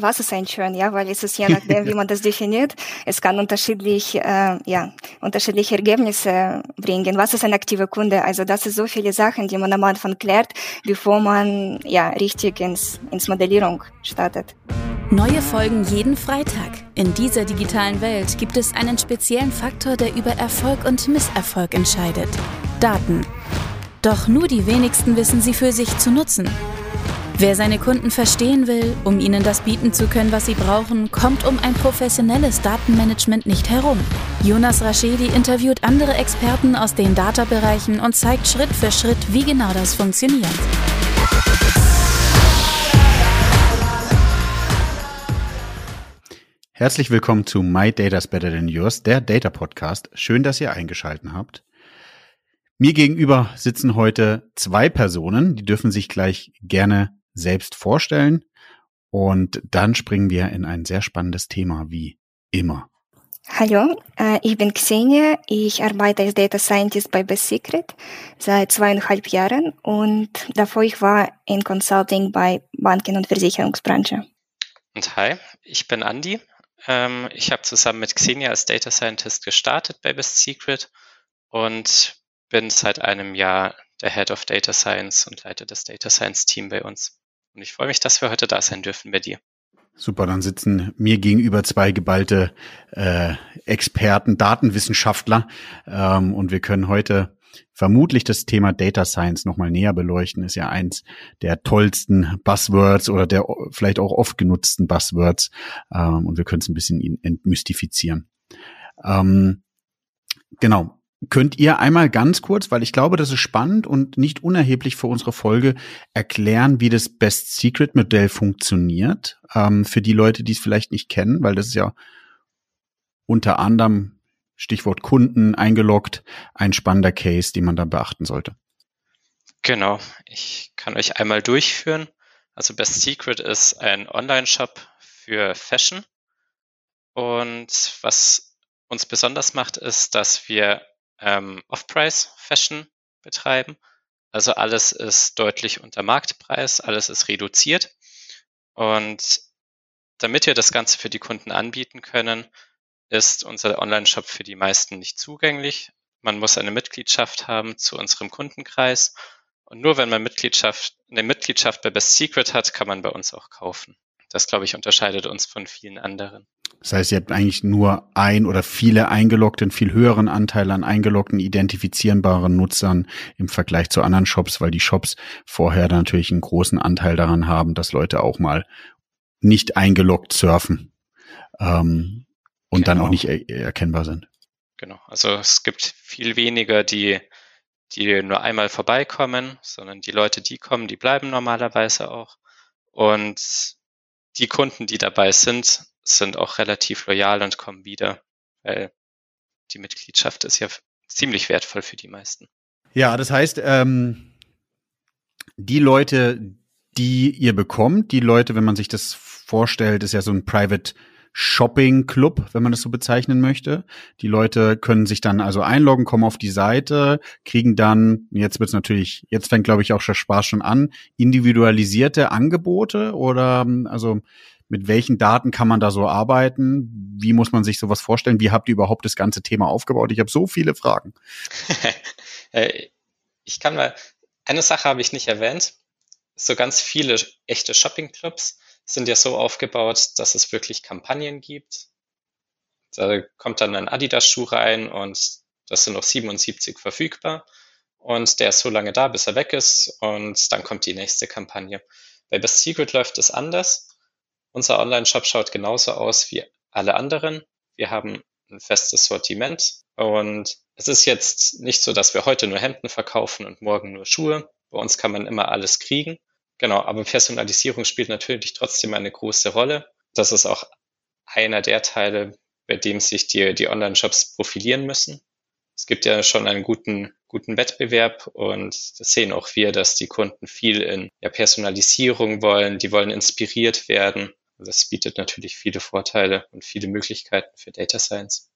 Was ist ein Churn? Ja, weil es ist je nachdem, wie man das definiert. Es kann unterschiedlich, äh, ja, unterschiedliche Ergebnisse bringen. Was ist ein aktiver Kunde? Also das sind so viele Sachen, die man am Anfang klärt, bevor man ja richtig ins, ins Modellierung startet. Neue Folgen jeden Freitag. In dieser digitalen Welt gibt es einen speziellen Faktor, der über Erfolg und Misserfolg entscheidet. Daten. Doch nur die wenigsten wissen sie für sich zu nutzen. Wer seine Kunden verstehen will, um ihnen das bieten zu können, was sie brauchen, kommt um ein professionelles Datenmanagement nicht herum. Jonas Raschedi interviewt andere Experten aus den Data-Bereichen und zeigt Schritt für Schritt, wie genau das funktioniert. Herzlich willkommen zu My Data's Better Than Yours, der Data Podcast. Schön, dass ihr eingeschalten habt. Mir gegenüber sitzen heute zwei Personen, die dürfen sich gleich gerne selbst vorstellen. Und dann springen wir in ein sehr spannendes Thema wie immer. Hallo, äh, ich bin Xenia. Ich arbeite als Data Scientist bei Best Secret seit zweieinhalb Jahren und davor ich war in Consulting bei Banken- und Versicherungsbranche. Und hi, ich bin Andy. Ähm, ich habe zusammen mit Xenia als Data Scientist gestartet bei Best Secret und bin seit einem Jahr der Head of Data Science und leite das Data Science Team bei uns. Und ich freue mich, dass wir heute da sein dürfen bei dir. Super, dann sitzen mir gegenüber zwei geballte äh, Experten, Datenwissenschaftler ähm, und wir können heute vermutlich das Thema Data Science nochmal näher beleuchten. Ist ja eins der tollsten Buzzwords oder der vielleicht auch oft genutzten Buzzwords ähm, und wir können es ein bisschen entmystifizieren. Ähm, genau, Könnt ihr einmal ganz kurz, weil ich glaube, das ist spannend und nicht unerheblich für unsere Folge, erklären, wie das Best Secret Modell funktioniert? Ähm, für die Leute, die es vielleicht nicht kennen, weil das ist ja unter anderem Stichwort Kunden eingeloggt, ein spannender Case, den man da beachten sollte. Genau, ich kann euch einmal durchführen. Also Best Secret ist ein Online-Shop für Fashion. Und was uns besonders macht, ist, dass wir ähm, Off-Price-Fashion betreiben. Also alles ist deutlich unter Marktpreis, alles ist reduziert. Und damit wir das Ganze für die Kunden anbieten können, ist unser Online-Shop für die meisten nicht zugänglich. Man muss eine Mitgliedschaft haben zu unserem Kundenkreis. Und nur wenn man Mitgliedschaft, eine Mitgliedschaft bei Best Secret hat, kann man bei uns auch kaufen. Das, glaube ich, unterscheidet uns von vielen anderen. Das heißt, ihr habt eigentlich nur ein oder viele eingeloggten, viel höheren Anteil an eingeloggten, identifizierbaren Nutzern im Vergleich zu anderen Shops, weil die Shops vorher natürlich einen großen Anteil daran haben, dass Leute auch mal nicht eingeloggt surfen ähm, und genau. dann auch nicht er erkennbar sind. Genau, also es gibt viel weniger, die, die nur einmal vorbeikommen, sondern die Leute, die kommen, die bleiben normalerweise auch. Und die Kunden, die dabei sind, sind auch relativ loyal und kommen wieder, weil die Mitgliedschaft ist ja ziemlich wertvoll für die meisten. Ja, das heißt, ähm, die Leute, die ihr bekommt, die Leute, wenn man sich das vorstellt, ist ja so ein Private Shopping Club, wenn man das so bezeichnen möchte. Die Leute können sich dann also einloggen, kommen auf die Seite, kriegen dann, jetzt wird's natürlich, jetzt fängt glaube ich auch schon Spaß schon an, individualisierte Angebote oder also mit welchen Daten kann man da so arbeiten? Wie muss man sich sowas vorstellen? Wie habt ihr überhaupt das ganze Thema aufgebaut? Ich habe so viele Fragen. Äh, ich kann mal, eine Sache habe ich nicht erwähnt. So ganz viele echte Shopping-Clubs sind ja so aufgebaut, dass es wirklich Kampagnen gibt. Da kommt dann ein Adidas-Schuh rein und das sind noch 77 verfügbar. Und der ist so lange da, bis er weg ist und dann kommt die nächste Kampagne. Bei Best Secret läuft es anders. Unser Online-Shop schaut genauso aus wie alle anderen. Wir haben ein festes Sortiment und es ist jetzt nicht so, dass wir heute nur Hemden verkaufen und morgen nur Schuhe. Bei uns kann man immer alles kriegen. Genau, aber Personalisierung spielt natürlich trotzdem eine große Rolle. Das ist auch einer der Teile, bei dem sich die, die Online-Shops profilieren müssen. Es gibt ja schon einen guten, guten Wettbewerb und das sehen auch wir, dass die Kunden viel in ja, Personalisierung wollen, die wollen inspiriert werden das bietet natürlich viele Vorteile und viele Möglichkeiten für Data Science.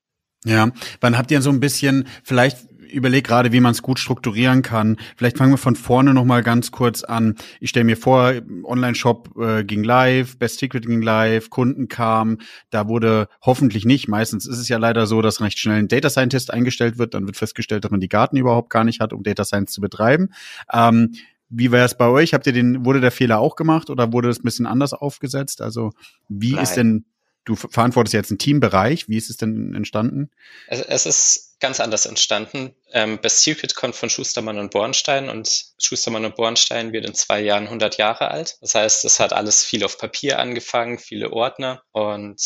Ja, wann habt ihr so ein bisschen, vielleicht überlege gerade, wie man es gut strukturieren kann. Vielleicht fangen wir von vorne noch mal ganz kurz an. Ich stelle mir vor, Online-Shop äh, ging live, Best Secret ging live, Kunden kamen. Da wurde hoffentlich nicht. Meistens ist es ja leider so, dass recht schnell ein Data Scientist eingestellt wird. Dann wird festgestellt, dass man die Garten überhaupt gar nicht hat, um Data Science zu betreiben. Ähm, wie war es bei euch? Habt ihr den, wurde der Fehler auch gemacht oder wurde es ein bisschen anders aufgesetzt? Also wie Nein. ist denn Du verantwortest jetzt einen Teambereich. Wie ist es denn entstanden? Es, ist ganz anders entstanden. Ähm, Best Secret kommt von Schustermann und Bornstein und Schustermann und Bornstein wird in zwei Jahren 100 Jahre alt. Das heißt, es hat alles viel auf Papier angefangen, viele Ordner und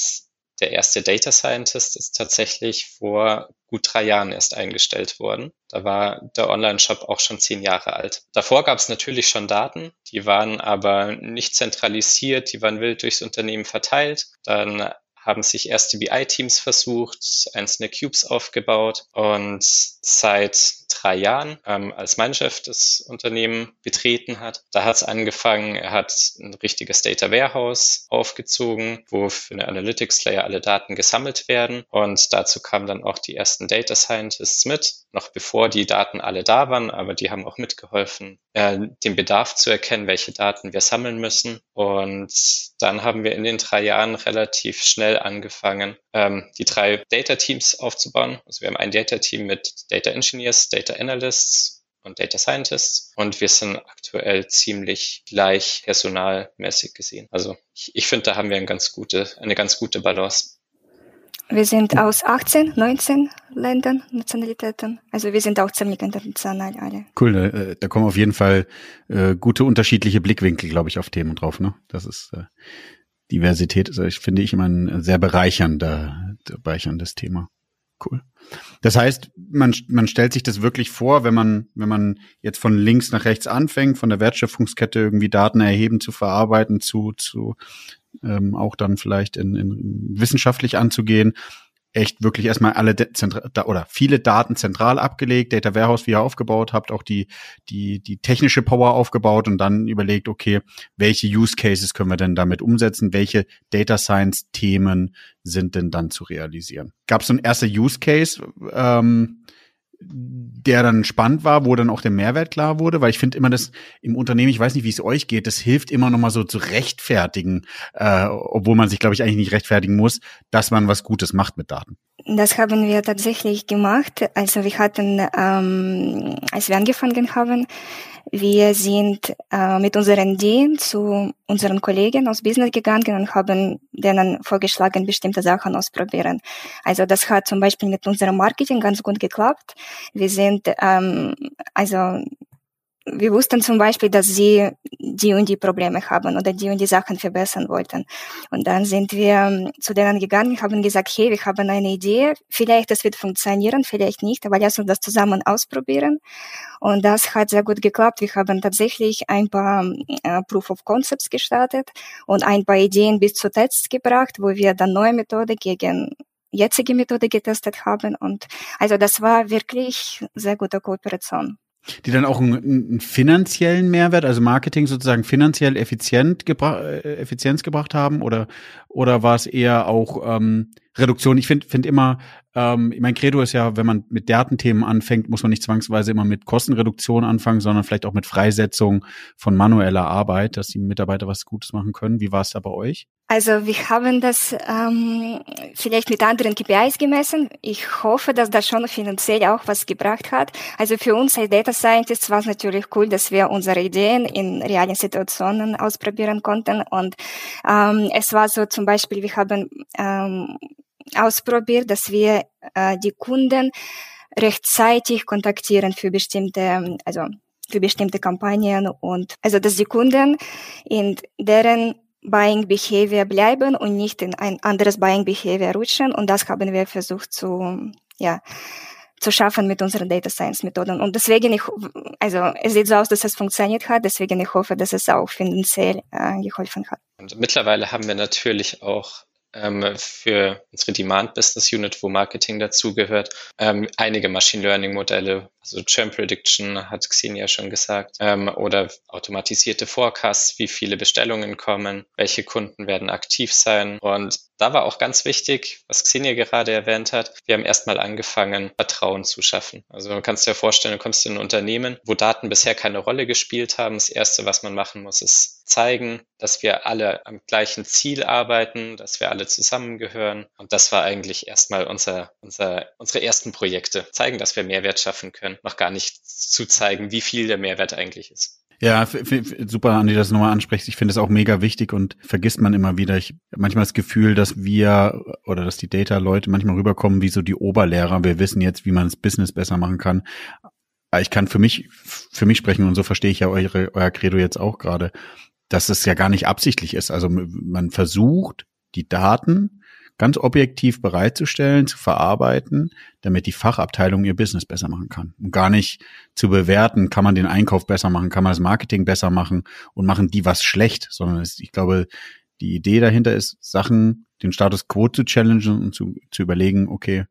der erste Data Scientist ist tatsächlich vor gut drei Jahren erst eingestellt worden. Da war der Online-Shop auch schon zehn Jahre alt. Davor gab es natürlich schon Daten, die waren aber nicht zentralisiert, die waren wild durchs Unternehmen verteilt. Dann haben sich erste BI-Teams versucht, einzelne Cubes aufgebaut und seit drei Jahren, ähm, als mein Chef das Unternehmen betreten hat, da hat es angefangen, er hat ein richtiges Data Warehouse aufgezogen, wo für eine Analytics Layer alle Daten gesammelt werden. Und dazu kamen dann auch die ersten Data Scientists mit, noch bevor die Daten alle da waren, aber die haben auch mitgeholfen, äh, den Bedarf zu erkennen, welche Daten wir sammeln müssen. Und dann haben wir in den drei Jahren relativ schnell angefangen, ähm, die drei Data Teams aufzubauen. Also wir haben ein Data Team mit Data Engineers, Data Analysts und Data Scientists und wir sind aktuell ziemlich gleich personalmäßig gesehen. Also ich, ich finde, da haben wir eine ganz gute, eine ganz gute Balance. Wir sind aus 18, 19 Ländern, Nationalitäten. Also wir sind auch ziemlich international alle. Cool, da, äh, da kommen auf jeden Fall äh, gute unterschiedliche Blickwinkel, glaube ich, auf Themen drauf. Ne? Das ist äh, Diversität, ist, ich finde ich immer ein sehr bereichernder, bereicherndes Thema. Cool. Das heißt, man, man stellt sich das wirklich vor, wenn man, wenn man jetzt von links nach rechts anfängt, von der Wertschöpfungskette irgendwie Daten erheben, zu verarbeiten, zu, zu ähm, auch dann vielleicht in, in wissenschaftlich anzugehen, echt wirklich erstmal alle da, oder viele Daten zentral abgelegt, Data Warehouse wie ihr aufgebaut habt, auch die die die technische Power aufgebaut und dann überlegt, okay, welche Use Cases können wir denn damit umsetzen, welche Data Science Themen sind denn dann zu realisieren? Gab es so ein erster Use Case? Ähm, der dann spannend war, wo dann auch der Mehrwert klar wurde, weil ich finde immer das im Unternehmen, ich weiß nicht, wie es euch geht, das hilft immer noch mal so zu rechtfertigen, äh, obwohl man sich, glaube ich, eigentlich nicht rechtfertigen muss, dass man was Gutes macht mit Daten. Das haben wir tatsächlich gemacht. Also wir hatten, ähm, als wir angefangen haben, wir sind äh, mit unseren Ideen zu unseren Kollegen aus Business gegangen und haben denen vorgeschlagen, bestimmte Sachen ausprobieren. Also das hat zum Beispiel mit unserem Marketing ganz gut geklappt. Wir sind ähm, also wir wussten zum Beispiel, dass sie die und die Probleme haben oder die und die Sachen verbessern wollten. Und dann sind wir ähm, zu denen gegangen, haben gesagt, hey, wir haben eine Idee, vielleicht das wird funktionieren, vielleicht nicht, aber lass uns das zusammen ausprobieren. Und das hat sehr gut geklappt. Wir haben tatsächlich ein paar äh, Proof of Concepts gestartet und ein paar Ideen bis zu Tests gebracht, wo wir dann neue Methode gegen jetzige Methode getestet haben. Und also das war wirklich sehr gute Kooperation. Die dann auch einen, einen, finanziellen Mehrwert, also Marketing sozusagen finanziell effizient gebra äh, Effizienz gebracht haben? Oder oder war es eher auch ähm, Reduktion? Ich finde find immer, ähm, mein Credo ist ja, wenn man mit Datenthemen anfängt, muss man nicht zwangsweise immer mit Kostenreduktion anfangen, sondern vielleicht auch mit Freisetzung von manueller Arbeit, dass die Mitarbeiter was Gutes machen können. Wie war es da bei euch? Also wir haben das ähm, vielleicht mit anderen KPIs gemessen. Ich hoffe, dass das schon finanziell auch was gebracht hat. Also für uns als Data Scientists war es natürlich cool, dass wir unsere Ideen in realen Situationen ausprobieren konnten. Und ähm, es war so zum Beispiel, wir haben ähm, ausprobiert, dass wir äh, die Kunden rechtzeitig kontaktieren für bestimmte, also für bestimmte Kampagnen und also dass die Kunden in deren Buying Behavior bleiben und nicht in ein anderes Buying Behavior rutschen. Und das haben wir versucht zu, ja, zu schaffen mit unseren Data Science Methoden. Und deswegen, ich, also es sieht so aus, dass es funktioniert hat. Deswegen ich hoffe, dass es auch finanziell äh, geholfen hat. Und mittlerweile haben wir natürlich auch ähm, für unsere Demand Business Unit, wo Marketing dazugehört, ähm, einige Machine Learning Modelle, also Churn Prediction hat Xenia schon gesagt, ähm, oder automatisierte Forecasts, wie viele Bestellungen kommen, welche Kunden werden aktiv sein. Und da war auch ganz wichtig, was Xenia gerade erwähnt hat, wir haben erstmal angefangen, Vertrauen zu schaffen. Also man kann es dir vorstellen, du kommst in ein Unternehmen, wo Daten bisher keine Rolle gespielt haben. Das Erste, was man machen muss, ist zeigen, dass wir alle am gleichen Ziel arbeiten, dass wir alle zusammengehören. Und das war eigentlich erstmal unser, unser, unsere ersten Projekte. Zeigen, dass wir Mehrwert schaffen können. Noch gar nicht zu zeigen, wie viel der Mehrwert eigentlich ist. Ja, super, Andi, dass du nochmal ansprichst. Ich finde es auch mega wichtig und vergisst man immer wieder. Ich habe manchmal das Gefühl, dass wir oder dass die Data-Leute manchmal rüberkommen wie so die Oberlehrer. Wir wissen jetzt, wie man das Business besser machen kann. Ich kann für mich, für mich sprechen und so verstehe ich ja eure, euer Credo jetzt auch gerade dass es ja gar nicht absichtlich ist. Also man versucht, die Daten ganz objektiv bereitzustellen, zu verarbeiten, damit die Fachabteilung ihr Business besser machen kann. Und gar nicht zu bewerten, kann man den Einkauf besser machen, kann man das Marketing besser machen und machen die was schlecht, sondern es, ich glaube, die Idee dahinter ist, Sachen, den Status quo zu challengen und zu, zu überlegen, okay,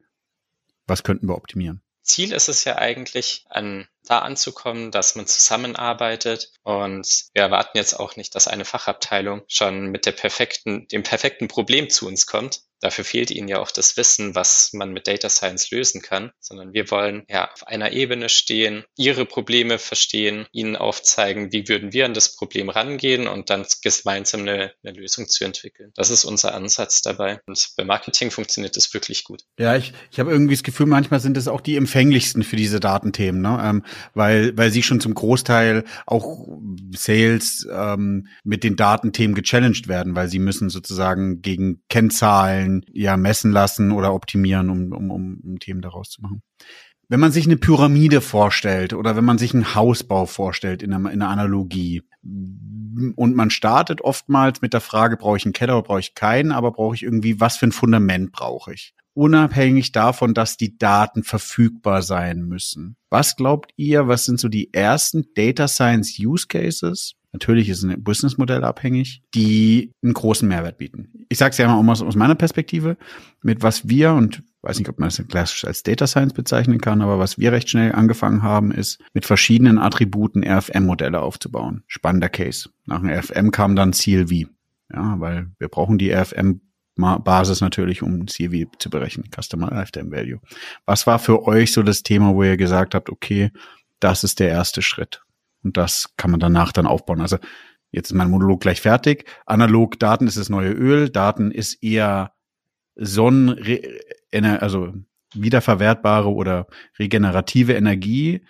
was könnten wir optimieren? Ziel ist es ja eigentlich, an, da anzukommen, dass man zusammenarbeitet. Und wir erwarten jetzt auch nicht, dass eine Fachabteilung schon mit der perfekten, dem perfekten Problem zu uns kommt, Dafür fehlt ihnen ja auch das Wissen, was man mit Data Science lösen kann, sondern wir wollen ja auf einer Ebene stehen, ihre Probleme verstehen, ihnen aufzeigen, wie würden wir an das Problem rangehen und dann gemeinsam eine, eine Lösung zu entwickeln. Das ist unser Ansatz dabei. Und bei Marketing funktioniert das wirklich gut. Ja, ich, ich habe irgendwie das Gefühl, manchmal sind es auch die empfänglichsten für diese Datenthemen, ne? Ähm, weil, weil sie schon zum Großteil auch Sales ähm, mit den Datenthemen gechallenged werden, weil sie müssen sozusagen gegen Kennzahlen Stellen ja messen lassen oder optimieren, um, um, um, Themen daraus zu machen. Wenn man sich eine Pyramide vorstellt oder wenn man sich einen Hausbau vorstellt in einer, in einer Analogie und man startet oftmals mit der Frage, brauche ich einen Keller oder brauche ich keinen, aber brauche ich irgendwie, was für ein Fundament brauche ich? Unabhängig davon, dass die Daten verfügbar sein müssen. Was glaubt ihr, was sind so die ersten Data Science Use Cases, Natürlich ist ein Businessmodell abhängig, die einen großen Mehrwert bieten. Ich sage es ja mal aus, aus meiner Perspektive, mit was wir, und weiß nicht, ob man das klassisch als Data Science bezeichnen kann, aber was wir recht schnell angefangen haben, ist, mit verschiedenen Attributen RFM-Modelle aufzubauen. Spannender Case. Nach dem RFM kam dann CLV. Ja, weil wir brauchen die RFM Basis natürlich, um CLV zu berechnen, Customer Lifetime Value. Was war für euch so das Thema, wo ihr gesagt habt, okay, das ist der erste Schritt? Und das kann man danach dann aufbauen. Also jetzt ist mein Monolog gleich fertig. Analog Daten ist das neue Öl. Daten ist eher Sonnen, also wiederverwertbare oder regenerative Energie.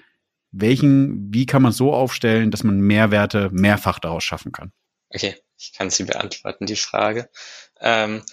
Welchen, wie kann man so aufstellen, dass man Mehrwerte mehrfach daraus schaffen kann? Okay, ich kann sie beantworten, die Frage. Ähm,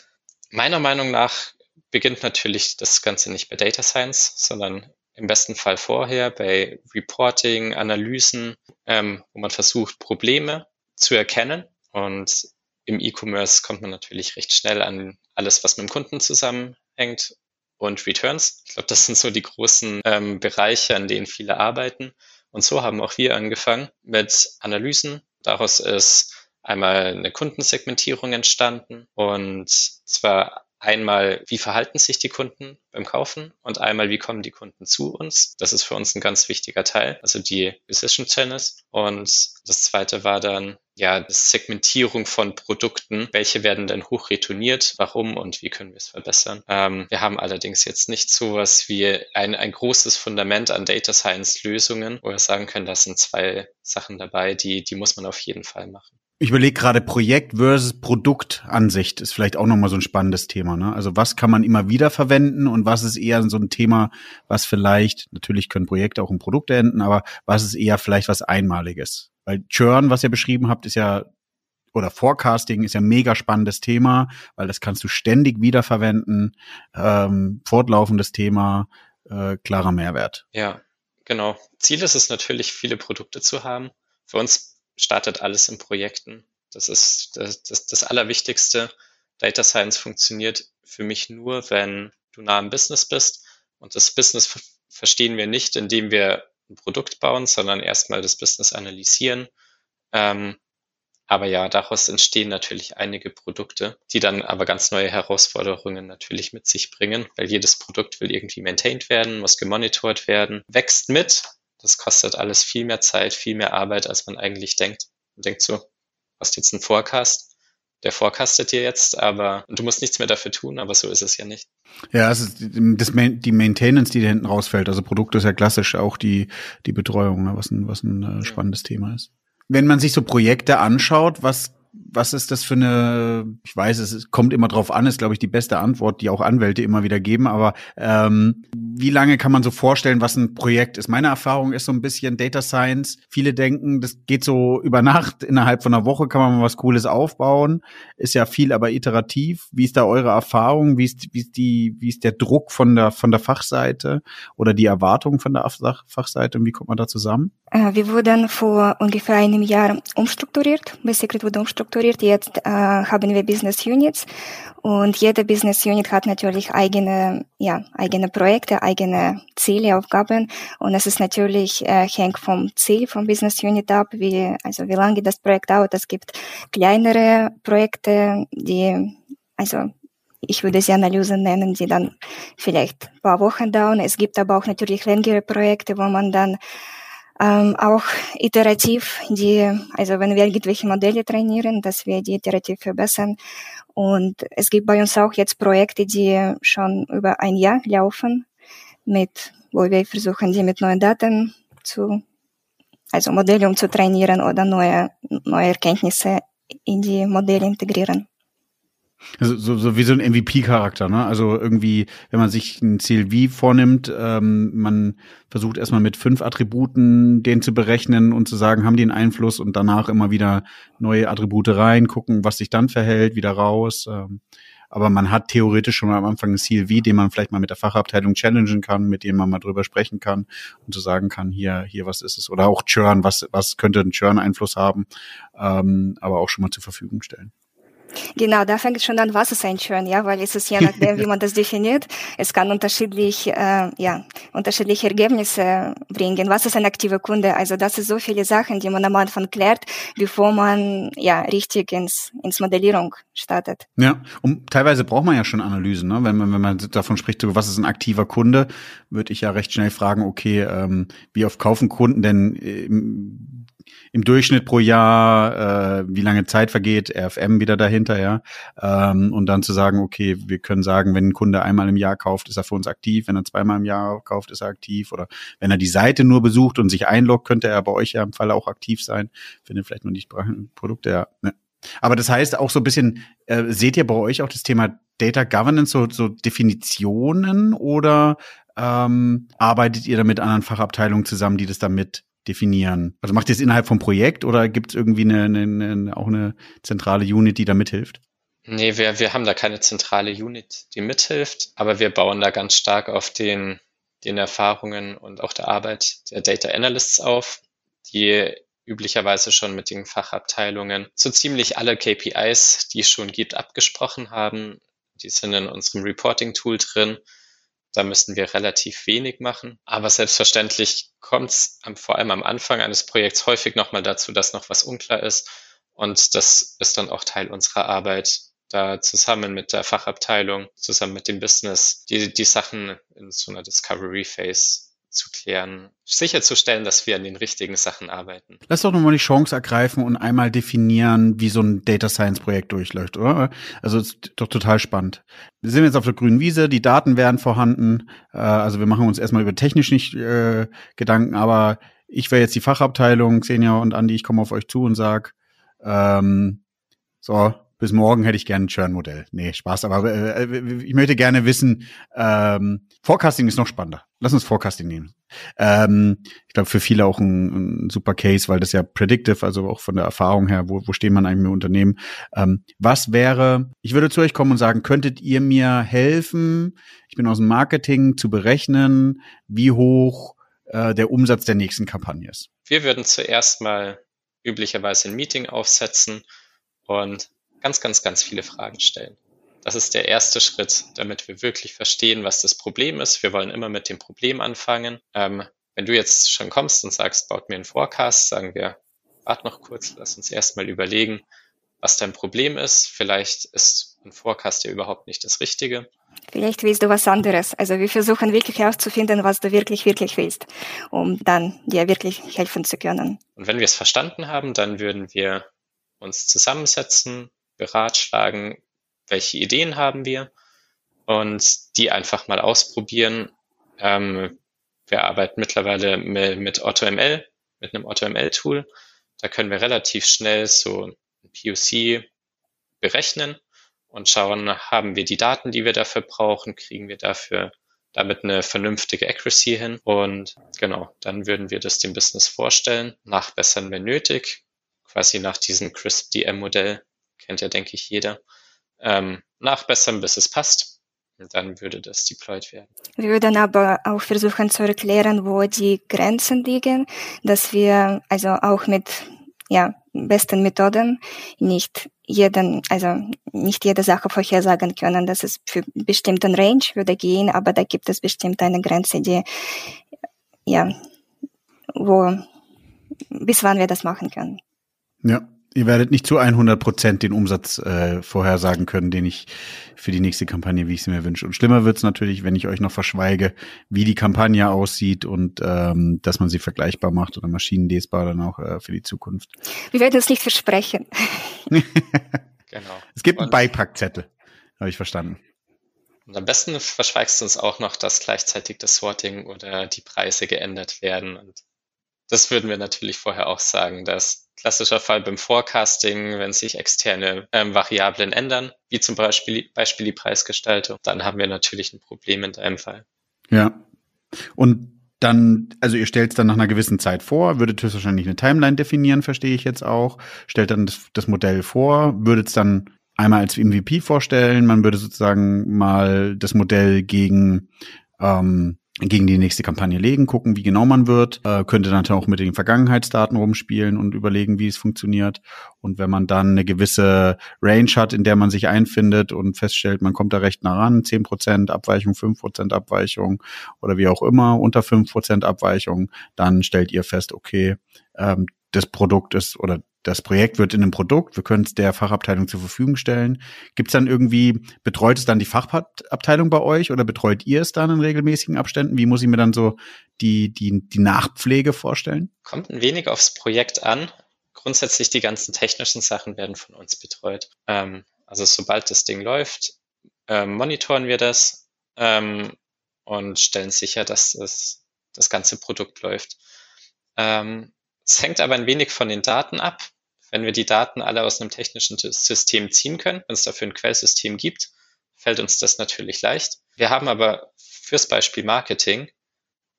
meiner Meinung nach beginnt natürlich das Ganze nicht bei Data Science, sondern im besten Fall vorher bei Reporting, Analysen, ähm, wo man versucht, Probleme zu erkennen. Und im E-Commerce kommt man natürlich recht schnell an alles, was mit dem Kunden zusammenhängt und Returns. Ich glaube, das sind so die großen ähm, Bereiche, an denen viele arbeiten. Und so haben auch wir angefangen mit Analysen. Daraus ist einmal eine Kundensegmentierung entstanden und zwar einmal, wie verhalten sich die Kunden beim Kaufen und einmal, wie kommen die Kunden zu uns. Das ist für uns ein ganz wichtiger Teil, also die Decision Channels. Und das zweite war dann, ja, Segmentierung von Produkten. Welche werden denn hoch retourniert? Warum und wie können wir es verbessern? Ähm, wir haben allerdings jetzt nicht sowas wie ein, ein großes Fundament an Data Science Lösungen, wo wir sagen können, das sind zwei Sachen dabei, die, die muss man auf jeden Fall machen. Ich überlege gerade Projekt versus Produktansicht ist vielleicht auch nochmal so ein spannendes Thema. Ne? Also was kann man immer wieder verwenden und was ist eher so ein Thema, was vielleicht, natürlich können Projekte auch in Produkte enden, aber was ist eher vielleicht was Einmaliges? Weil Churn, was ihr beschrieben habt, ist ja, oder Forecasting ist ja mega spannendes Thema, weil das kannst du ständig wiederverwenden, ähm, fortlaufendes Thema, äh, klarer Mehrwert. Ja, genau. Ziel ist es natürlich, viele Produkte zu haben. Für uns startet alles in Projekten. Das ist das, das, das Allerwichtigste. Data Science funktioniert für mich nur, wenn du nah am Business bist. Und das Business verstehen wir nicht, indem wir ein Produkt bauen, sondern erstmal das Business analysieren, ähm, Aber ja, daraus entstehen natürlich einige Produkte, die dann aber ganz neue Herausforderungen natürlich mit sich bringen, weil jedes Produkt will irgendwie maintained werden, muss gemonitort werden, wächst mit. Das kostet alles viel mehr Zeit, viel mehr Arbeit, als man eigentlich denkt. Man denkt so, hast jetzt einen Forecast, der forecastet dir jetzt, aber du musst nichts mehr dafür tun, aber so ist es ja nicht. Ja, es ist das, die Maintenance, die da hinten rausfällt. Also Produkte ist ja klassisch auch die, die Betreuung, ne, was ein, was ein äh, spannendes ja. Thema ist. Wenn man sich so Projekte anschaut, was was ist das für eine, ich weiß, es kommt immer drauf an, ist, glaube ich, die beste Antwort, die auch Anwälte immer wieder geben, aber ähm, wie lange kann man so vorstellen, was ein Projekt ist? Meine Erfahrung ist so ein bisschen Data Science. Viele denken, das geht so über Nacht, innerhalb von einer Woche kann man mal was Cooles aufbauen. Ist ja viel, aber iterativ. Wie ist da eure Erfahrung? Wie ist, wie ist die, wie ist der Druck von der, von der Fachseite oder die Erwartung von der Fachseite und wie kommt man da zusammen? Äh, wir wurden vor ungefähr einem Jahr umstrukturiert. Basically wurde umstrukturiert. Jetzt äh, haben wir Business Units und jede Business Unit hat natürlich eigene, ja, eigene Projekte, eigene Ziele, Aufgaben. Und es ist natürlich äh, hängt vom Ziel vom Business Unit ab, wie, also wie lange das Projekt dauert. Es gibt kleinere Projekte, die, also ich würde sie Analysen nennen, die dann vielleicht ein paar Wochen dauern. Es gibt aber auch natürlich längere Projekte, wo man dann ähm, auch iterativ die, also wenn wir irgendwelche Modelle trainieren, dass wir die iterativ verbessern. Und es gibt bei uns auch jetzt Projekte, die schon über ein Jahr laufen, mit, wo wir versuchen, die mit neuen Daten zu, also Modelle um zu trainieren oder neue, neue Erkenntnisse in die Modelle integrieren. Also so, so wie so ein MVP-Charakter, ne? Also irgendwie, wenn man sich ein Ziel wie vornimmt, ähm, man versucht erstmal mit fünf Attributen den zu berechnen und zu sagen, haben die einen Einfluss und danach immer wieder neue Attribute rein, gucken, was sich dann verhält, wieder raus. Ähm, aber man hat theoretisch schon am Anfang ein wie, den man vielleicht mal mit der Fachabteilung challengen kann, mit dem man mal drüber sprechen kann und so sagen kann, hier, hier, was ist es? Oder auch Churn, was, was könnte ein Churn-Einfluss haben, ähm, aber auch schon mal zur Verfügung stellen. Genau, da fängt es schon an, was ist ein Churn, ja, weil es ist je nachdem, wie man das definiert. Es kann unterschiedlich, äh, ja, unterschiedliche Ergebnisse bringen. Was ist ein aktiver Kunde? Also das ist so viele Sachen, die man am Anfang klärt, bevor man ja richtig ins, ins Modellierung startet. Ja, und teilweise braucht man ja schon Analysen, ne? wenn man wenn man davon spricht, was ist ein aktiver Kunde, würde ich ja recht schnell fragen, okay, ähm, wie oft kaufen Kunden denn äh, im Durchschnitt pro Jahr, äh, wie lange Zeit vergeht, RFM wieder dahinter, ja. Ähm, und dann zu sagen, okay, wir können sagen, wenn ein Kunde einmal im Jahr kauft, ist er für uns aktiv, wenn er zweimal im Jahr kauft, ist er aktiv. Oder wenn er die Seite nur besucht und sich einloggt, könnte er bei euch ja im Fall auch aktiv sein. Findet vielleicht noch nicht Produkte, ja. Ne. Aber das heißt auch so ein bisschen, äh, seht ihr bei euch auch das Thema Data Governance, so, so Definitionen oder ähm, arbeitet ihr da mit anderen Fachabteilungen zusammen, die das damit definieren? Also macht ihr es innerhalb vom Projekt oder gibt es irgendwie eine, eine, eine, auch eine zentrale Unit, die da mithilft? Nee, wir, wir haben da keine zentrale Unit, die mithilft, aber wir bauen da ganz stark auf den, den Erfahrungen und auch der Arbeit der Data Analysts auf, die üblicherweise schon mit den Fachabteilungen so ziemlich alle KPIs, die es schon gibt, abgesprochen haben. Die sind in unserem Reporting-Tool drin da müssten wir relativ wenig machen. Aber selbstverständlich kommt es vor allem am Anfang eines Projekts häufig nochmal dazu, dass noch was unklar ist. Und das ist dann auch Teil unserer Arbeit, da zusammen mit der Fachabteilung, zusammen mit dem Business, die, die Sachen in so einer Discovery Phase zu klären, sicherzustellen, dass wir an den richtigen Sachen arbeiten. Lass doch nochmal die Chance ergreifen und einmal definieren, wie so ein Data Science Projekt durchläuft, oder? Also ist doch total spannend. Wir sind jetzt auf der grünen Wiese, die Daten wären vorhanden, äh, also wir machen uns erstmal über technisch nicht äh, Gedanken, aber ich wäre jetzt die Fachabteilung, Xenia und Andi, ich komme auf euch zu und sag, ähm, so, bis morgen hätte ich gerne ein Churn-Modell. Nee, Spaß, aber äh, äh, ich möchte gerne wissen, ähm, Forecasting ist noch spannender. Lass uns Forecasting nehmen. Ähm, ich glaube, für viele auch ein, ein, super Case, weil das ja predictive, also auch von der Erfahrung her, wo, wo steht man eigentlich im Unternehmen. Ähm, was wäre, ich würde zu euch kommen und sagen, könntet ihr mir helfen, ich bin aus dem Marketing, zu berechnen, wie hoch äh, der Umsatz der nächsten Kampagne ist? Wir würden zuerst mal üblicherweise ein Meeting aufsetzen und ganz, ganz, ganz viele Fragen stellen. Das ist der erste Schritt, damit wir wirklich verstehen, was das Problem ist. Wir wollen immer mit dem Problem anfangen. Ähm, wenn du jetzt schon kommst und sagst, baut mir einen Forecast, sagen wir, warte noch kurz, lass uns erstmal überlegen, was dein Problem ist. Vielleicht ist ein Forecast ja überhaupt nicht das Richtige. Vielleicht willst du was anderes. Also wir versuchen wirklich herauszufinden, was du wirklich, wirklich willst, um dann dir wirklich helfen zu können. Und wenn wir es verstanden haben, dann würden wir uns zusammensetzen, beratschlagen, welche Ideen haben wir und die einfach mal ausprobieren. Ähm, wir arbeiten mittlerweile mit AutoML, mit einem AutoML-Tool. Da können wir relativ schnell so ein POC berechnen und schauen, haben wir die Daten, die wir dafür brauchen, kriegen wir dafür damit eine vernünftige Accuracy hin. Und genau, dann würden wir das dem Business vorstellen, nachbessern, wenn nötig, quasi nach diesem CRISP-DM-Modell, kennt ja, denke ich, jeder, ähm, nachbessern, bis es passt. Und dann würde das deployed werden. Wir würden aber auch versuchen zu erklären, wo die Grenzen liegen, dass wir also auch mit ja, besten Methoden nicht jeden, also nicht jede Sache vorhersagen können. dass es für bestimmten Range würde gehen, aber da gibt es bestimmt eine Grenze, die, ja, wo, bis wann wir das machen können. Ja. Ihr werdet nicht zu 100 Prozent den Umsatz äh, vorhersagen können, den ich für die nächste Kampagne, wie ich sie mir wünsche. Und schlimmer wird's natürlich, wenn ich euch noch verschweige, wie die Kampagne aussieht und ähm, dass man sie vergleichbar macht oder maschinenlesbar dann auch äh, für die Zukunft. Wir werden es nicht versprechen. genau. Es gibt einen Beipackzettel, habe ich verstanden. Und am besten verschweigst du uns auch noch, dass gleichzeitig das Sorting oder die Preise geändert werden. Und das würden wir natürlich vorher auch sagen, dass klassischer Fall beim Forecasting, wenn sich externe ähm, Variablen ändern, wie zum Beispiel, Beispiel die Preisgestaltung, dann haben wir natürlich ein Problem in deinem Fall. Ja. Und dann, also ihr stellt es dann nach einer gewissen Zeit vor, würdet höchstwahrscheinlich eine Timeline definieren, verstehe ich jetzt auch, stellt dann das, das Modell vor, würdet es dann einmal als MVP vorstellen, man würde sozusagen mal das Modell gegen ähm, gegen die nächste Kampagne legen, gucken, wie genau man wird, äh, könnte dann auch mit den Vergangenheitsdaten rumspielen und überlegen, wie es funktioniert. Und wenn man dann eine gewisse Range hat, in der man sich einfindet und feststellt, man kommt da recht nah ran, 10% Abweichung, 5% Abweichung oder wie auch immer, unter 5% Abweichung, dann stellt ihr fest, okay, ähm, das Produkt ist oder das Projekt wird in einem Produkt, wir können es der Fachabteilung zur Verfügung stellen. Gibt es dann irgendwie, betreut es dann die Fachabteilung bei euch oder betreut ihr es dann in regelmäßigen Abständen? Wie muss ich mir dann so die, die, die Nachpflege vorstellen? Kommt ein wenig aufs Projekt an. Grundsätzlich die ganzen technischen Sachen werden von uns betreut. Ähm, also sobald das Ding läuft, ähm, monitoren wir das ähm, und stellen sicher, dass das, das ganze Produkt läuft. Ähm, es hängt aber ein wenig von den Daten ab. Wenn wir die Daten alle aus einem technischen System ziehen können, wenn es dafür ein Quellsystem gibt, fällt uns das natürlich leicht. Wir haben aber fürs Beispiel Marketing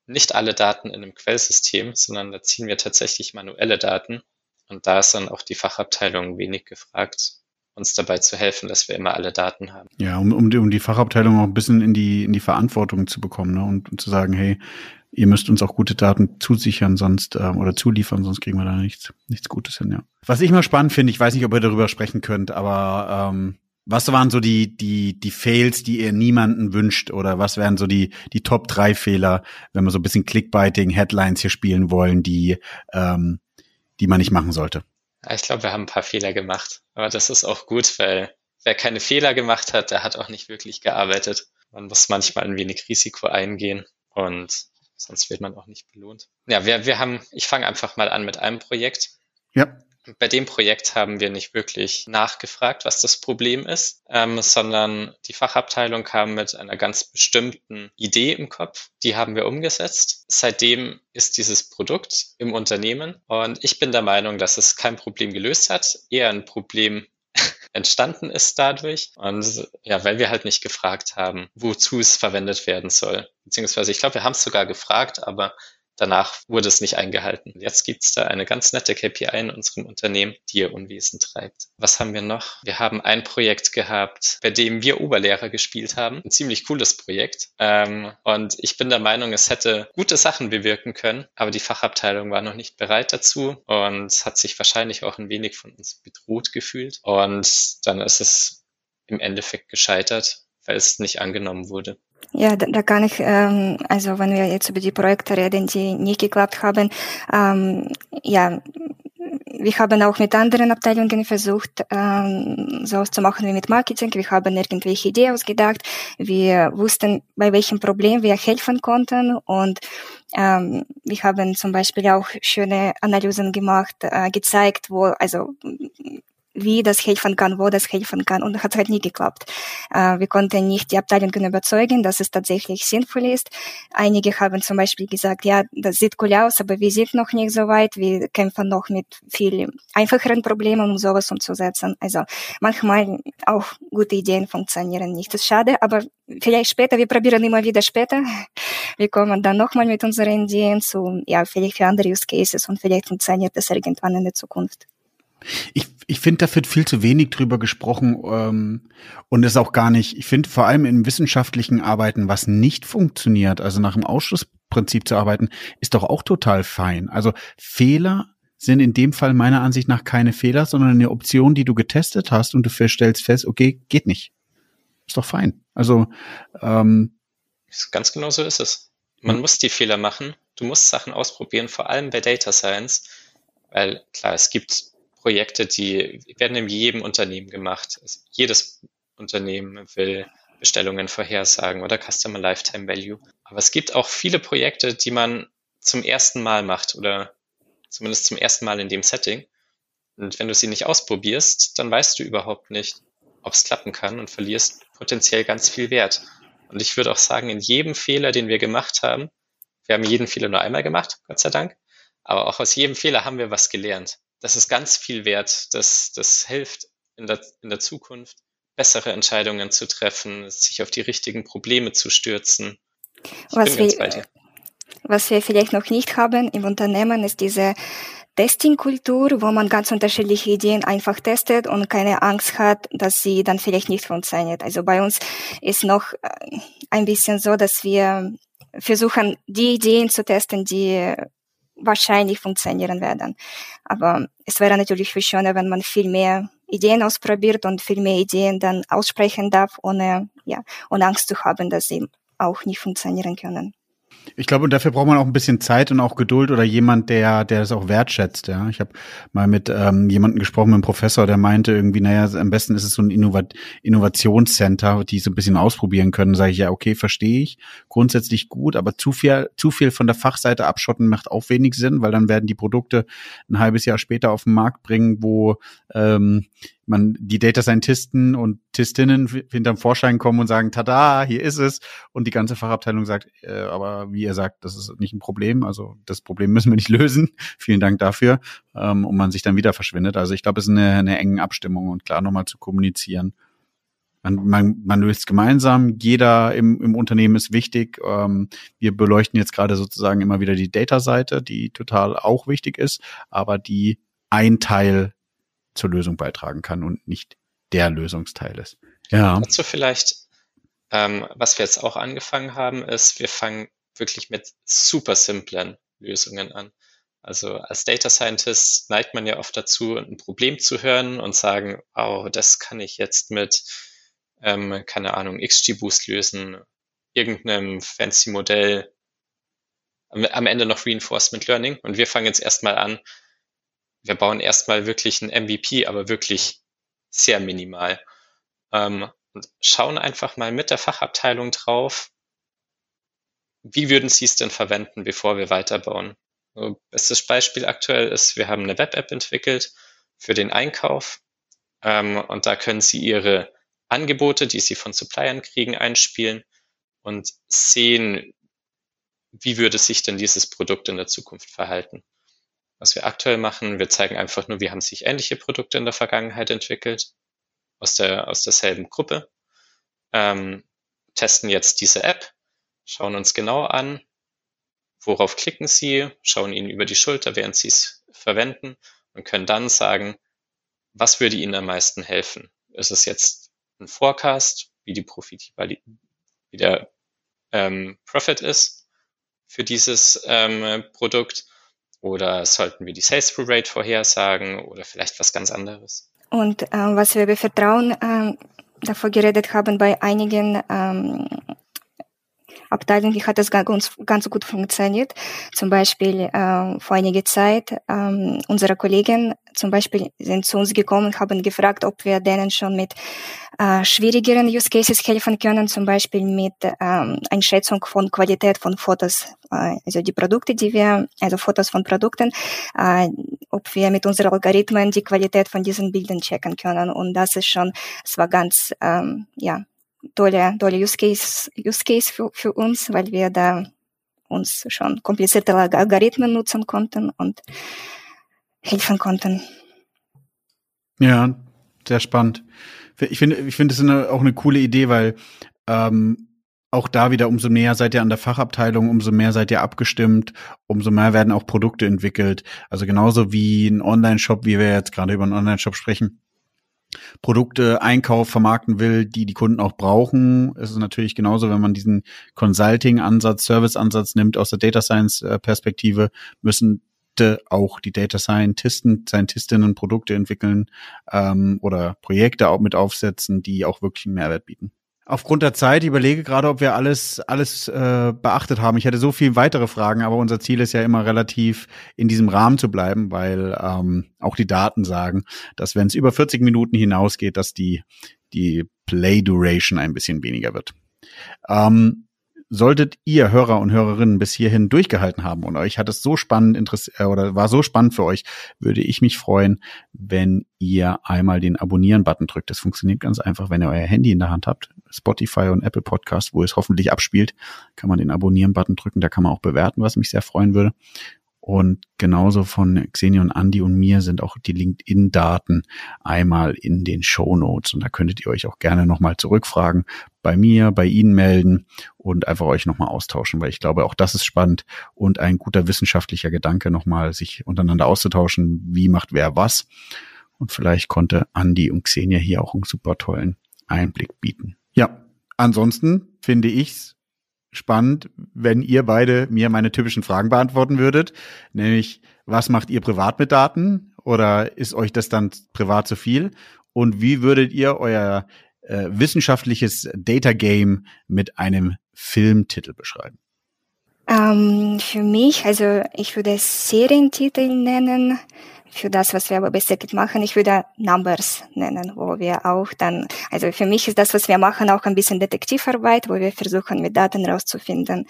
nicht alle Daten in einem Quellsystem, sondern da ziehen wir tatsächlich manuelle Daten. Und da ist dann auch die Fachabteilung wenig gefragt, uns dabei zu helfen, dass wir immer alle Daten haben. Ja, um, um, die, um die Fachabteilung auch ein bisschen in die, in die Verantwortung zu bekommen ne? und, und zu sagen, hey, ihr müsst uns auch gute Daten zusichern, sonst äh, oder zuliefern, sonst kriegen wir da nichts, nichts Gutes hin, ja. Was ich mal spannend finde, ich weiß nicht, ob ihr darüber sprechen könnt, aber ähm, was waren so die, die, die Fails, die ihr niemanden wünscht? Oder was wären so die, die Top drei Fehler, wenn wir so ein bisschen Clickbiting, Headlines hier spielen wollen, die, ähm, die man nicht machen sollte? Ich glaube, wir haben ein paar Fehler gemacht. Aber das ist auch gut, weil wer keine Fehler gemacht hat, der hat auch nicht wirklich gearbeitet. Man muss manchmal ein wenig Risiko eingehen. Und sonst wird man auch nicht belohnt. Ja, wir, wir haben, ich fange einfach mal an mit einem Projekt. Ja. Bei dem Projekt haben wir nicht wirklich nachgefragt, was das Problem ist, ähm, sondern die Fachabteilung kam mit einer ganz bestimmten Idee im Kopf. Die haben wir umgesetzt. Seitdem ist dieses Produkt im Unternehmen und ich bin der Meinung, dass es kein Problem gelöst hat, eher ein Problem entstanden ist dadurch. Und ja, weil wir halt nicht gefragt haben, wozu es verwendet werden soll. Beziehungsweise, ich glaube, wir haben es sogar gefragt, aber Danach wurde es nicht eingehalten. Jetzt gibt es da eine ganz nette KPI in unserem Unternehmen, die ihr Unwesen treibt. Was haben wir noch? Wir haben ein Projekt gehabt, bei dem wir Oberlehrer gespielt haben. Ein ziemlich cooles Projekt. Ähm, und ich bin der Meinung, es hätte gute Sachen bewirken können, aber die Fachabteilung war noch nicht bereit dazu und hat sich wahrscheinlich auch ein wenig von uns bedroht gefühlt. Und dann ist es im Endeffekt gescheitert, weil es nicht angenommen wurde. Ja, da, da kann ich, ähm, also wenn wir jetzt über die Projekte reden, die nicht geklappt haben, ähm, ja, wir haben auch mit anderen Abteilungen versucht, ähm, so zu machen wie mit Marketing. Wir haben irgendwelche Ideen ausgedacht. Wir wussten, bei welchem Problem wir helfen konnten und ähm, wir haben zum Beispiel auch schöne Analysen gemacht, äh, gezeigt, wo, also wie das helfen kann, wo das helfen kann. Und hat halt nie geklappt. Äh, wir konnten nicht die Abteilungen überzeugen, dass es tatsächlich sinnvoll ist. Einige haben zum Beispiel gesagt, ja, das sieht cool aus, aber wir sind noch nicht so weit. Wir kämpfen noch mit viel einfacheren Problemen, um sowas umzusetzen. Also manchmal auch gute Ideen funktionieren nicht. Das ist schade, aber vielleicht später, wir probieren immer wieder später. Wir kommen dann nochmal mit unseren Ideen zu, ja, vielleicht für andere Use Cases und vielleicht funktioniert das irgendwann in der Zukunft. Ich, ich finde, da wird viel zu wenig drüber gesprochen ähm, und es auch gar nicht. Ich finde vor allem im wissenschaftlichen Arbeiten, was nicht funktioniert, also nach dem Ausschlussprinzip zu arbeiten, ist doch auch total fein. Also Fehler sind in dem Fall meiner Ansicht nach keine Fehler, sondern eine Option, die du getestet hast und du stellst fest, okay, geht nicht. Ist doch fein. Also ähm, ganz genau so ist es. Man hm. muss die Fehler machen. Du musst Sachen ausprobieren, vor allem bei Data Science, weil klar, es gibt Projekte, die werden in jedem Unternehmen gemacht. Jedes Unternehmen will Bestellungen vorhersagen oder Customer Lifetime Value. Aber es gibt auch viele Projekte, die man zum ersten Mal macht oder zumindest zum ersten Mal in dem Setting. Und wenn du sie nicht ausprobierst, dann weißt du überhaupt nicht, ob es klappen kann und verlierst potenziell ganz viel Wert. Und ich würde auch sagen, in jedem Fehler, den wir gemacht haben, wir haben jeden Fehler nur einmal gemacht, Gott sei Dank, aber auch aus jedem Fehler haben wir was gelernt das ist ganz viel wert. Das, das hilft in der, in der Zukunft, bessere Entscheidungen zu treffen, sich auf die richtigen Probleme zu stürzen. Ich was wir, was wir vielleicht noch nicht haben im Unternehmen, ist diese Testing-Kultur, wo man ganz unterschiedliche Ideen einfach testet und keine Angst hat, dass sie dann vielleicht nicht funktioniert. Also bei uns ist noch äh, ein bisschen so, dass wir versuchen, die Ideen zu testen, die wahrscheinlich funktionieren werden. Aber es wäre natürlich viel schöner, wenn man viel mehr Ideen ausprobiert und viel mehr Ideen dann aussprechen darf, ohne, ja, ohne Angst zu haben, dass sie auch nicht funktionieren können. Ich glaube, und dafür braucht man auch ein bisschen Zeit und auch Geduld oder jemand, der, der das auch wertschätzt. Ja, ich habe mal mit ähm, jemandem gesprochen, mit einem Professor, der meinte irgendwie, naja, am besten ist es so ein Innovat Innovationscenter, die so ein bisschen ausprobieren können. Sage ich ja, okay, verstehe ich, grundsätzlich gut, aber zu viel, zu viel von der Fachseite abschotten macht auch wenig Sinn, weil dann werden die Produkte ein halbes Jahr später auf den Markt bringen, wo ähm, man die Data Scientisten und Tistinnen hinterm Vorschein kommen und sagen, tada, hier ist es. Und die ganze Fachabteilung sagt, äh, aber wie ihr sagt, das ist nicht ein Problem. Also das Problem müssen wir nicht lösen. Vielen Dank dafür. Ähm, und man sich dann wieder verschwindet. Also ich glaube, es ist eine, eine enge Abstimmung und klar nochmal zu kommunizieren. Man, man, man löst gemeinsam, jeder im, im Unternehmen ist wichtig. Ähm, wir beleuchten jetzt gerade sozusagen immer wieder die Data-Seite, die total auch wichtig ist, aber die ein Teil zur Lösung beitragen kann und nicht der Lösungsteil ist. Ja. Dazu vielleicht, ähm, was wir jetzt auch angefangen haben, ist, wir fangen wirklich mit super simplen Lösungen an. Also als Data Scientist neigt man ja oft dazu, ein Problem zu hören und sagen, oh, das kann ich jetzt mit, ähm, keine Ahnung, XGBoost lösen, irgendeinem fancy Modell, am Ende noch Reinforcement Learning. Und wir fangen jetzt erstmal an, wir bauen erstmal wirklich ein MVP, aber wirklich sehr minimal. Ähm, und schauen einfach mal mit der Fachabteilung drauf, wie würden Sie es denn verwenden, bevor wir weiterbauen? So, bestes Beispiel aktuell ist, wir haben eine Web-App entwickelt für den Einkauf ähm, und da können Sie Ihre Angebote, die Sie von Suppliern kriegen, einspielen und sehen, wie würde sich denn dieses Produkt in der Zukunft verhalten. Was wir aktuell machen, wir zeigen einfach nur, wie haben sich ähnliche Produkte in der Vergangenheit entwickelt, aus, der, aus derselben Gruppe, ähm, testen jetzt diese App, schauen uns genau an, worauf klicken Sie, schauen Ihnen über die Schulter, während Sie es verwenden und können dann sagen, was würde Ihnen am meisten helfen? Ist es jetzt ein Forecast, wie die Profit, wie der ähm, Profit ist für dieses ähm, Produkt? Oder sollten wir die Sales-Through Rate vorhersagen oder vielleicht was ganz anderes? Und äh, was wir über Vertrauen äh, davor geredet haben bei einigen ähm, Abteilung hat das ganz, ganz gut funktioniert. Zum Beispiel äh, vor einiger Zeit äh, unsere Kollegen zum Beispiel sind zu uns gekommen haben gefragt, ob wir denen schon mit äh, schwierigeren Use Cases helfen können, zum Beispiel mit ähm, Einschätzung von Qualität von Fotos, äh, also die Produkte, die wir, also Fotos von Produkten, äh, ob wir mit unseren Algorithmen die Qualität von diesen Bildern checken können. Und das ist schon, es war ganz, ähm, ja, tolle, tolle Use Case, Use Case für, für uns, weil wir da uns schon komplizierte Algorithmen nutzen konnten und helfen konnten. Ja, sehr spannend. Ich finde, ich finde es auch eine coole Idee, weil ähm, auch da wieder, umso näher seid ihr an der Fachabteilung, umso mehr seid ihr abgestimmt, umso mehr werden auch Produkte entwickelt. Also genauso wie ein Online-Shop, wie wir jetzt gerade über einen Online-Shop sprechen, Produkte, Einkauf vermarkten will, die die Kunden auch brauchen. Es ist natürlich genauso, wenn man diesen Consulting-Ansatz, Service-Ansatz nimmt aus der Data Science-Perspektive, müssen auch die Data Scientisten, Scientistinnen Produkte entwickeln ähm, oder Projekte auch mit aufsetzen, die auch wirklich einen Mehrwert bieten. Aufgrund der Zeit ich überlege gerade, ob wir alles alles äh, beachtet haben. Ich hätte so viel weitere Fragen, aber unser Ziel ist ja immer relativ in diesem Rahmen zu bleiben, weil ähm, auch die Daten sagen, dass wenn es über 40 Minuten hinausgeht, dass die die Play Duration ein bisschen weniger wird. Ähm, solltet ihr Hörer und Hörerinnen bis hierhin durchgehalten haben und euch hat es so spannend interessiert äh, oder war so spannend für euch, würde ich mich freuen, wenn ihr einmal den Abonnieren-Button drückt. Das funktioniert ganz einfach, wenn ihr euer Handy in der Hand habt. Spotify und Apple Podcast, wo es hoffentlich abspielt, kann man den Abonnieren-Button drücken. Da kann man auch bewerten, was mich sehr freuen würde. Und genauso von Xenia und Andy und mir sind auch die LinkedIn-Daten einmal in den Show Notes. Und da könntet ihr euch auch gerne nochmal zurückfragen, bei mir, bei Ihnen melden und einfach euch nochmal austauschen, weil ich glaube, auch das ist spannend und ein guter wissenschaftlicher Gedanke, nochmal sich untereinander auszutauschen, wie macht wer was. Und vielleicht konnte Andy und Xenia hier auch einen super tollen Einblick bieten. Ja, ansonsten finde ich's spannend, wenn ihr beide mir meine typischen Fragen beantworten würdet, nämlich was macht ihr privat mit Daten oder ist euch das dann privat zu viel? Und wie würdet ihr euer äh, wissenschaftliches Data Game mit einem Filmtitel beschreiben? Ähm, für mich, also ich würde Serientitel nennen für das, was wir aber Circuit machen. Ich würde Numbers nennen, wo wir auch dann, also für mich ist das, was wir machen, auch ein bisschen Detektivarbeit, wo wir versuchen, mit Daten rauszufinden,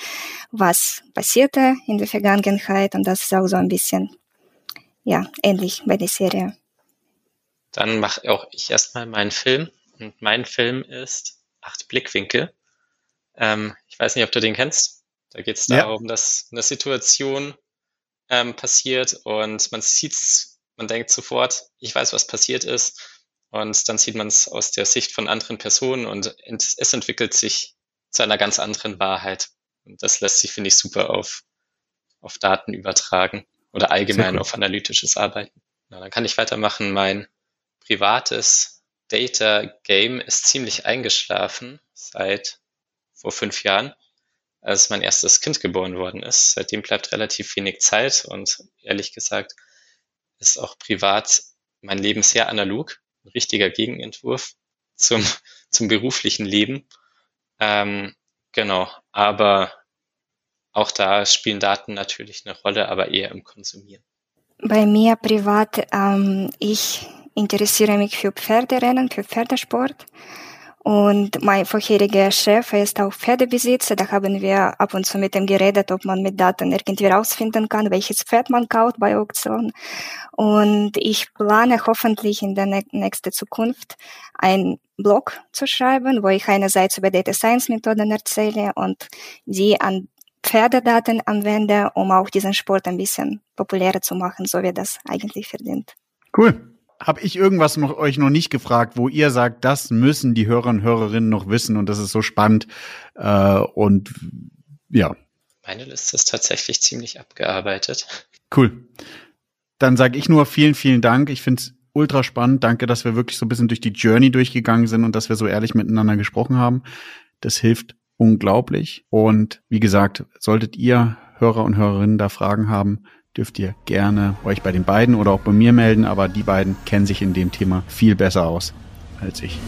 was passierte in der Vergangenheit und das ist auch so ein bisschen, ja, ähnlich bei der Serie. Dann mache auch ich erstmal meinen Film und mein Film ist Acht Blickwinkel. Ähm, ich weiß nicht, ob du den kennst. Da geht es darum, ja. dass eine Situation ähm, passiert und man sieht's, man denkt sofort, ich weiß, was passiert ist. Und dann sieht man es aus der Sicht von anderen Personen und es entwickelt sich zu einer ganz anderen Wahrheit. Und das lässt sich, finde ich, super auf, auf Daten übertragen oder allgemein auf analytisches Arbeiten. Na, dann kann ich weitermachen. Mein privates Data Game ist ziemlich eingeschlafen seit vor fünf Jahren als mein erstes Kind geboren worden ist. Seitdem bleibt relativ wenig Zeit und ehrlich gesagt ist auch privat mein Leben sehr analog, ein richtiger Gegenentwurf zum, zum beruflichen Leben. Ähm, genau, aber auch da spielen Daten natürlich eine Rolle, aber eher im Konsumieren. Bei mir privat, ähm, ich interessiere mich für Pferderennen, für Pferdesport. Und mein vorheriger Chef ist auch Pferdebesitzer. Da haben wir ab und zu mit ihm geredet, ob man mit Daten irgendwie rausfinden kann, welches Pferd man kauft bei Auktionen. Und ich plane hoffentlich in der nächsten Zukunft ein Blog zu schreiben, wo ich einerseits über Data Science Methoden erzähle und die an Pferdedaten anwende, um auch diesen Sport ein bisschen populärer zu machen, so wie das eigentlich verdient. Cool habe ich irgendwas noch, euch noch nicht gefragt, wo ihr sagt, das müssen die Hörer und Hörerinnen noch wissen und das ist so spannend. Äh, und ja. Meine Liste ist tatsächlich ziemlich abgearbeitet. Cool. Dann sage ich nur vielen, vielen Dank. Ich finde es ultra spannend. Danke, dass wir wirklich so ein bisschen durch die Journey durchgegangen sind und dass wir so ehrlich miteinander gesprochen haben. Das hilft unglaublich. Und wie gesagt, solltet ihr Hörer und Hörerinnen da Fragen haben, dürft ihr gerne euch bei den beiden oder auch bei mir melden, aber die beiden kennen sich in dem Thema viel besser aus als ich.